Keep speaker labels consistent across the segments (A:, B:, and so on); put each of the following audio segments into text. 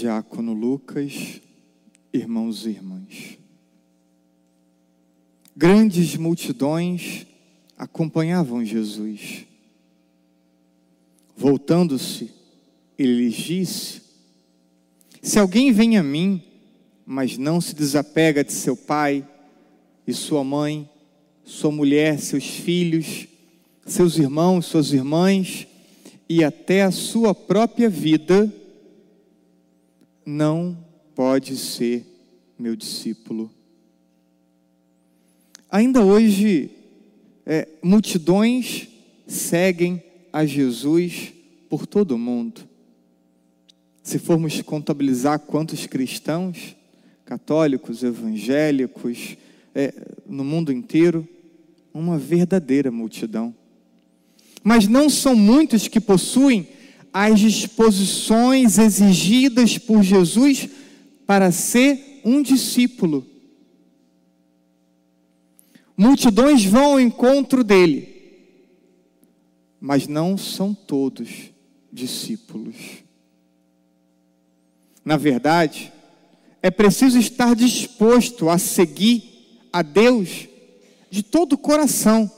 A: Diácono Lucas, irmãos e irmãs. Grandes multidões acompanhavam Jesus. Voltando-se, ele lhes disse: Se alguém vem a mim, mas não se desapega de seu pai e sua mãe, sua mulher, seus filhos, seus irmãos, suas irmãs e até a sua própria vida, não pode ser meu discípulo. Ainda hoje, é, multidões seguem a Jesus por todo o mundo. Se formos contabilizar quantos cristãos, católicos, evangélicos, é, no mundo inteiro, uma verdadeira multidão. Mas não são muitos que possuem as disposições exigidas por Jesus para ser um discípulo. Multidões vão ao encontro dele, mas não são todos discípulos. Na verdade, é preciso estar disposto a seguir a Deus de todo o coração,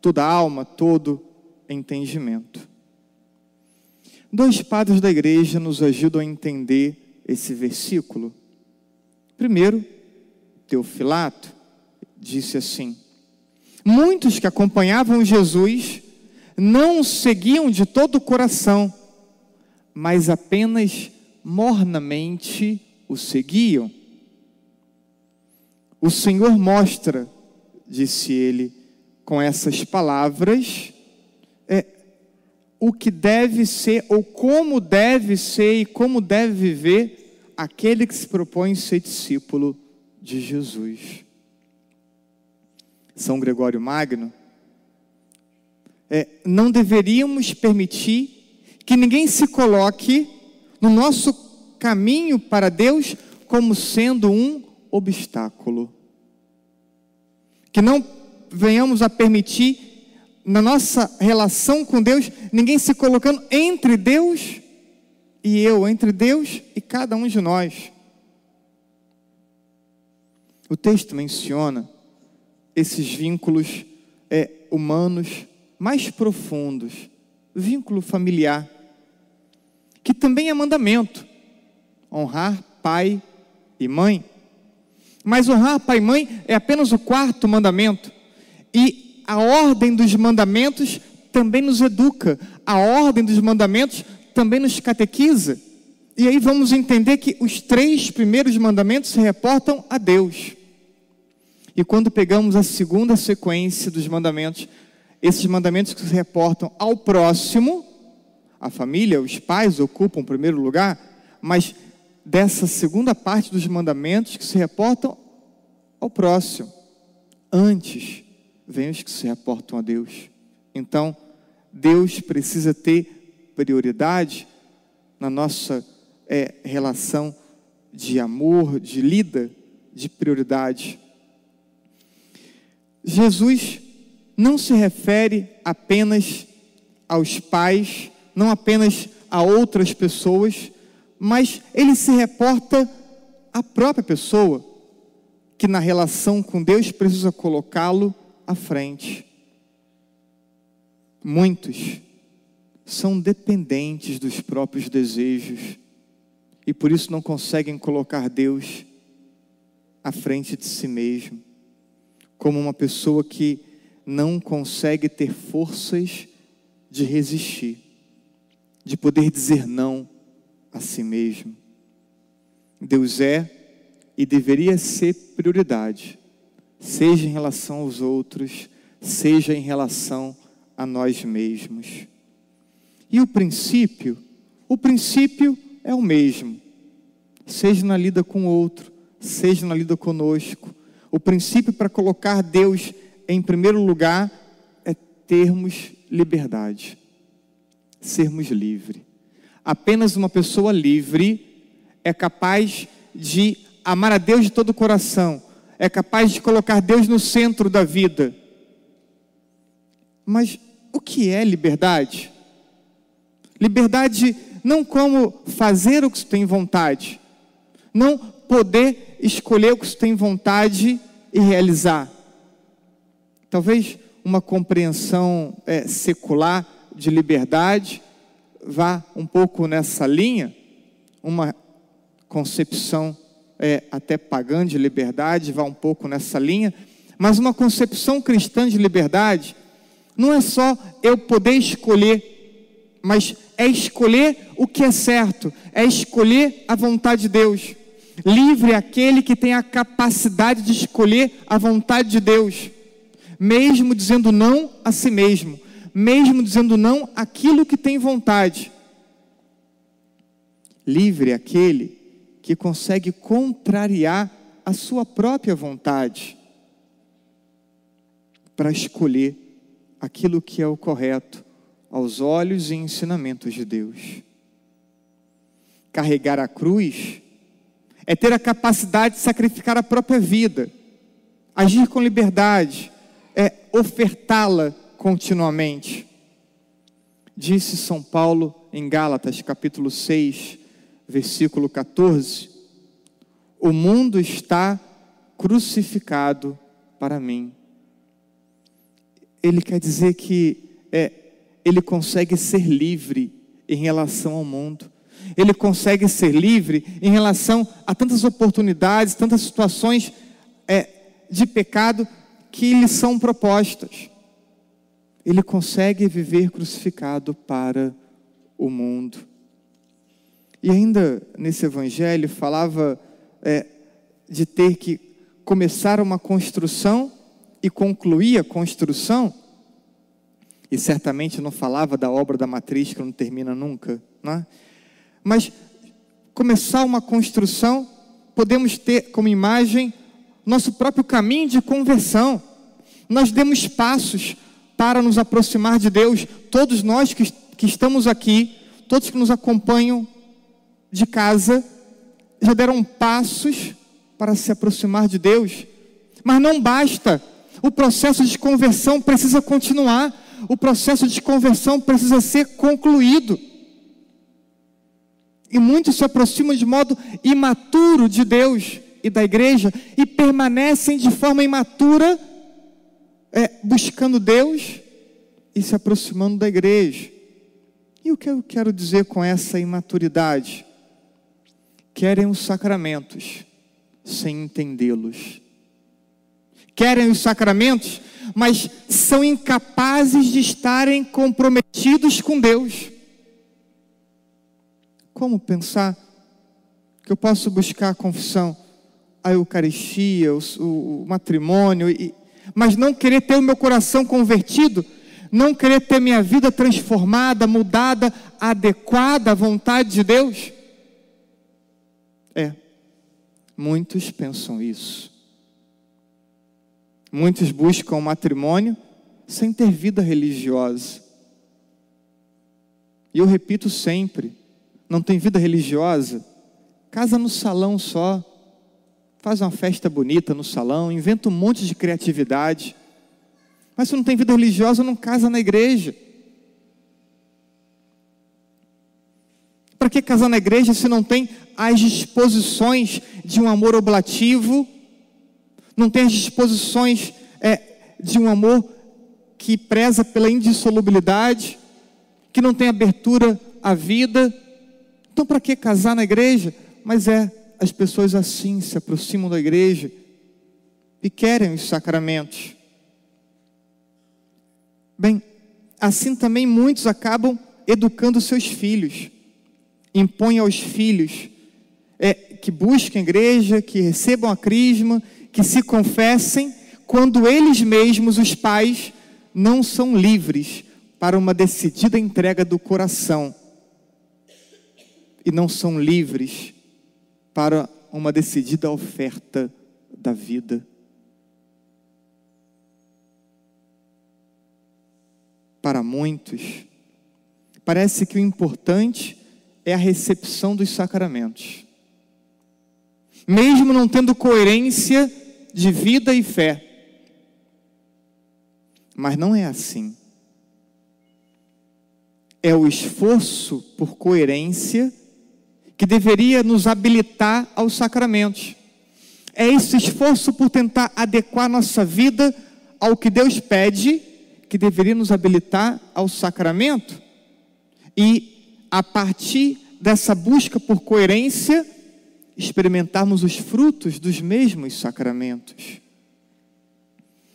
A: toda a alma, todo entendimento. Dois padres da igreja nos ajudam a entender esse versículo. Primeiro, Teofilato disse assim: Muitos que acompanhavam Jesus não o seguiam de todo o coração, mas apenas mornamente o seguiam. O Senhor mostra, disse ele, com essas palavras, o que deve ser, ou como deve ser e como deve viver aquele que se propõe ser discípulo de Jesus. São Gregório Magno, é, não deveríamos permitir que ninguém se coloque no nosso caminho para Deus como sendo um obstáculo. Que não venhamos a permitir na nossa relação com Deus, ninguém se colocando entre Deus e eu, entre Deus e cada um de nós. O texto menciona esses vínculos é, humanos mais profundos, vínculo familiar, que também é mandamento, honrar pai e mãe. Mas honrar pai e mãe é apenas o quarto mandamento. E a ordem dos mandamentos também nos educa, a ordem dos mandamentos também nos catequiza. E aí vamos entender que os três primeiros mandamentos se reportam a Deus. E quando pegamos a segunda sequência dos mandamentos, esses mandamentos que se reportam ao próximo, a família, os pais ocupam o primeiro lugar, mas dessa segunda parte dos mandamentos que se reportam ao próximo, antes vem os que se reportam a Deus. Então, Deus precisa ter prioridade na nossa é, relação de amor, de lida, de prioridade. Jesus não se refere apenas aos pais, não apenas a outras pessoas, mas ele se reporta à própria pessoa, que na relação com Deus precisa colocá-lo à frente. Muitos são dependentes dos próprios desejos e por isso não conseguem colocar Deus à frente de si mesmo, como uma pessoa que não consegue ter forças de resistir, de poder dizer não a si mesmo. Deus é e deveria ser prioridade seja em relação aos outros, seja em relação a nós mesmos. E o princípio, o princípio é o mesmo, seja na lida com o outro, seja na lida conosco. O princípio para colocar Deus em primeiro lugar é termos liberdade, sermos livres. Apenas uma pessoa livre é capaz de amar a Deus de todo o coração, é capaz de colocar Deus no centro da vida. Mas o que é liberdade? Liberdade não como fazer o que você tem vontade, não poder escolher o que você tem vontade e realizar. Talvez uma compreensão é, secular de liberdade vá um pouco nessa linha, uma concepção é, até pagã de liberdade vá um pouco nessa linha, mas uma concepção cristã de liberdade não é só eu poder escolher, mas é escolher o que é certo, é escolher a vontade de Deus. Livre é aquele que tem a capacidade de escolher a vontade de Deus, mesmo dizendo não a si mesmo, mesmo dizendo não aquilo que tem vontade. Livre é aquele que consegue contrariar a sua própria vontade para escolher aquilo que é o correto aos olhos e ensinamentos de Deus. Carregar a cruz é ter a capacidade de sacrificar a própria vida, agir com liberdade, é ofertá-la continuamente. Disse São Paulo em Gálatas, capítulo 6, versículo 14: O mundo está crucificado para mim. Ele quer dizer que é, ele consegue ser livre em relação ao mundo. Ele consegue ser livre em relação a tantas oportunidades, tantas situações é, de pecado que lhe são propostas. Ele consegue viver crucificado para o mundo. E ainda nesse evangelho falava é, de ter que começar uma construção e concluir a construção, e certamente não falava da obra da matriz que não termina nunca, não é? mas começar uma construção, podemos ter como imagem nosso próprio caminho de conversão. Nós demos passos para nos aproximar de Deus, todos nós que, que estamos aqui, todos que nos acompanham de casa já deram passos para se aproximar de Deus. Mas não basta. O processo de conversão precisa continuar. O processo de conversão precisa ser concluído. E muitos se aproximam de modo imaturo de Deus e da igreja e permanecem de forma imatura, é, buscando Deus e se aproximando da igreja. E o que eu quero dizer com essa imaturidade? Querem os sacramentos sem entendê-los. Querem os sacramentos, mas são incapazes de estarem comprometidos com Deus. Como pensar que eu posso buscar a confissão, a Eucaristia, o, o, matrimônio, e, mas não querer ter o meu coração convertido, não querer ter minha vida transformada, mudada, adequada à vontade de Deus? É, muitos pensam isso. Muitos buscam o matrimônio sem ter vida religiosa. E eu repito sempre: não tem vida religiosa? Casa no salão só, faz uma festa bonita no salão, inventa um monte de criatividade. Mas se não tem vida religiosa, não casa na igreja. Para que casar na igreja se não tem as disposições de um amor oblativo, não tem as disposições é, de um amor que preza pela indissolubilidade, que não tem abertura à vida? Então, para que casar na igreja? Mas é, as pessoas assim se aproximam da igreja e querem os sacramentos. Bem, assim também muitos acabam educando seus filhos impõe aos filhos é, que busquem a igreja, que recebam a crisma, que se confessem, quando eles mesmos, os pais, não são livres para uma decidida entrega do coração e não são livres para uma decidida oferta da vida. Para muitos, parece que o importante é a recepção dos sacramentos. Mesmo não tendo coerência de vida e fé. Mas não é assim. é o esforço por coerência que deveria nos habilitar aos sacramentos. É esse esforço por tentar adequar nossa vida ao que Deus pede, que deveria nos habilitar ao sacramento. E a partir dessa busca por coerência, experimentarmos os frutos dos mesmos sacramentos.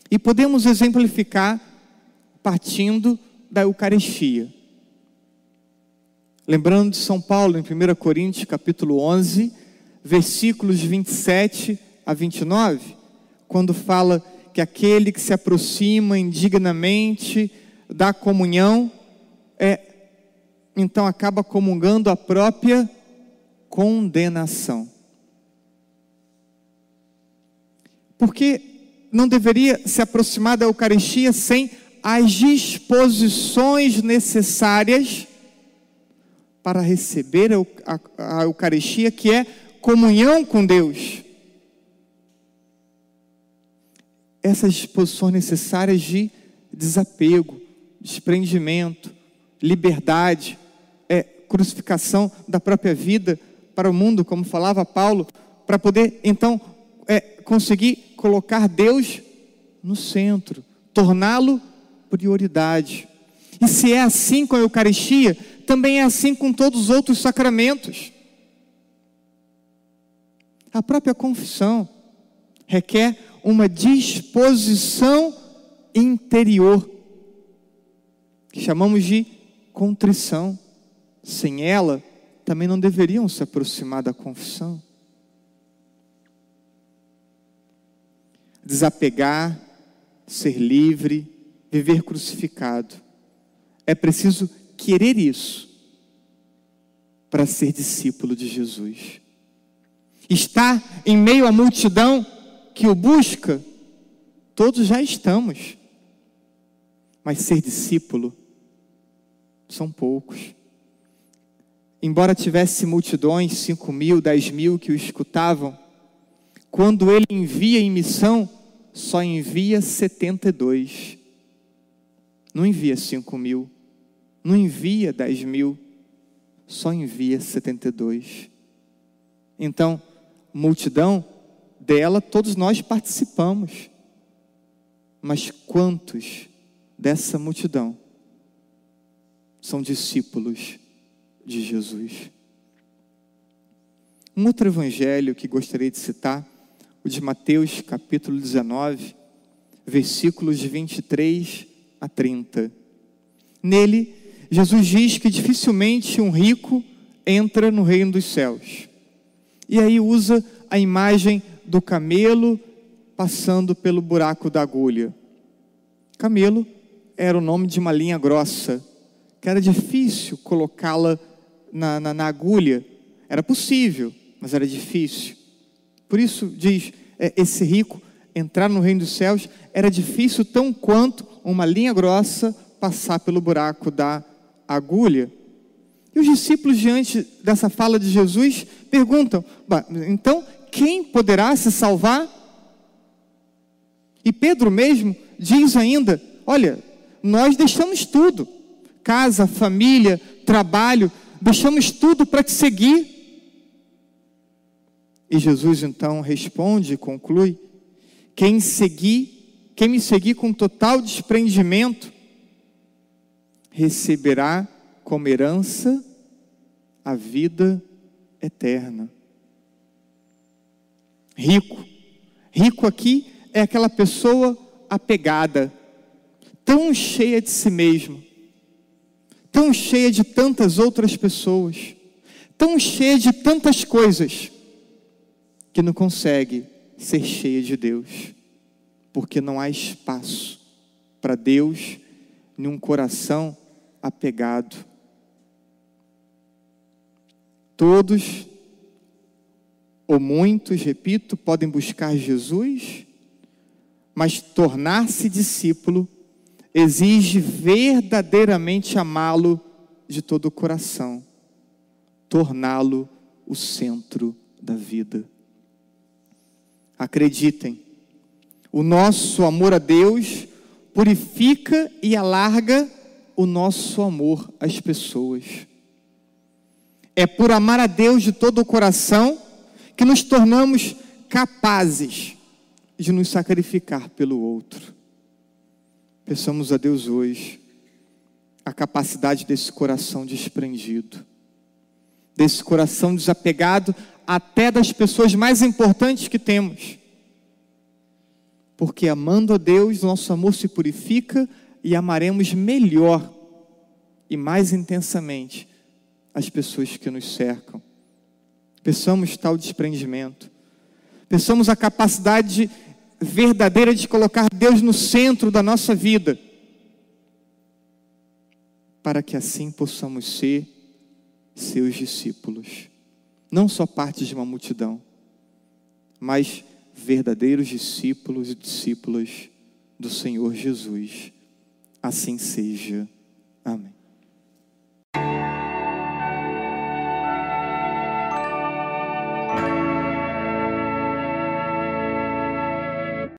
A: E podemos exemplificar partindo da Eucaristia. Lembrando de São Paulo, em 1 Coríntios, capítulo 11, versículos 27 a 29, quando fala que aquele que se aproxima indignamente da comunhão, é, então acaba comungando a própria condenação. Porque não deveria se aproximar da Eucaristia sem as disposições necessárias para receber a, Eucaristia, que é comunhão com Deus. Essas disposições necessárias de desapego, desprendimento, liberdade, é, crucificação da própria vida para o mundo, como falava Paulo, para poder então é, conseguir colocar Deus no centro, torná-lo prioridade. E se é assim com a Eucaristia, também é assim com todos os outros sacramentos. A própria confissão requer uma disposição interior, que chamamos de contrição. Sem ela, também não deveriam se aproximar da confissão. Desapegar, ser livre, viver crucificado. É preciso querer isso para ser discípulo de Jesus. Estar em meio à multidão que o busca, todos já estamos. Mas ser discípulo são poucos. Embora tivesse multidões, cinco mil, dez mil que o escutavam, quando ele envia em missão, só envia 72. Não envia cinco mil não envia 10 mil, só envia 72. Então, multidão dela, todos nós participamos. Mas quantos dessa multidão são discípulos de Jesus? Um outro evangelho que gostaria de citar, o de Mateus, capítulo 19, versículos de 23 a 30. Nele, Jesus diz que dificilmente um rico entra no reino dos céus. E aí usa a imagem do camelo passando pelo buraco da agulha. Camelo era o nome de uma linha grossa, que era difícil colocá-la na, na, na, agulha. Era possível, mas era difícil. Por isso diz: é, esse rico entrar no reino dos céus era difícil tão quanto uma linha grossa passar pelo buraco da agulha. E os discípulos, diante dessa fala de Jesus, perguntam: então, quem poderá se salvar? E Pedro mesmo diz ainda: olha, nós deixamos tudo, casa, família, trabalho, deixamos tudo para te seguir. E Jesus então responde e conclui: quem seguir, quem me seguir com total desprendimento, receberá como herança a vida eterna. Rico. Rico aqui é aquela pessoa apegada, tão cheia de si mesmo, tão cheia de tantas outras pessoas, tão cheia de tantas coisas, que não consegue ser cheia de Deus, porque não há espaço para Deus em um coração apegado. Todos, ou muitos, repito, podem buscar Jesus, mas tornar-se discípulo exige verdadeiramente amá-lo de todo o coração, torná-lo o centro da vida. Acreditem, o nosso amor a Deus purifica e alarga o nosso amor às pessoas. É por amar a Deus de todo o coração que nos tornamos capazes de nos sacrificar pelo outro. Peçamos a Deus hoje a capacidade desse coração desprendido, desse coração desapegado até das pessoas mais importantes que temos. Porque amando a Deus, nosso amor se purifica e amaremos melhor e mais intensamente as pessoas que nos cercam. Peçamos tal desprendimento. Peçamos a capacidade verdadeira de colocar Deus no centro da nossa vida, para que assim possamos ser seus discípulos. Não só parte de uma multidão, mas verdadeiros discípulos e discípulas do Senhor Jesus. Assim seja.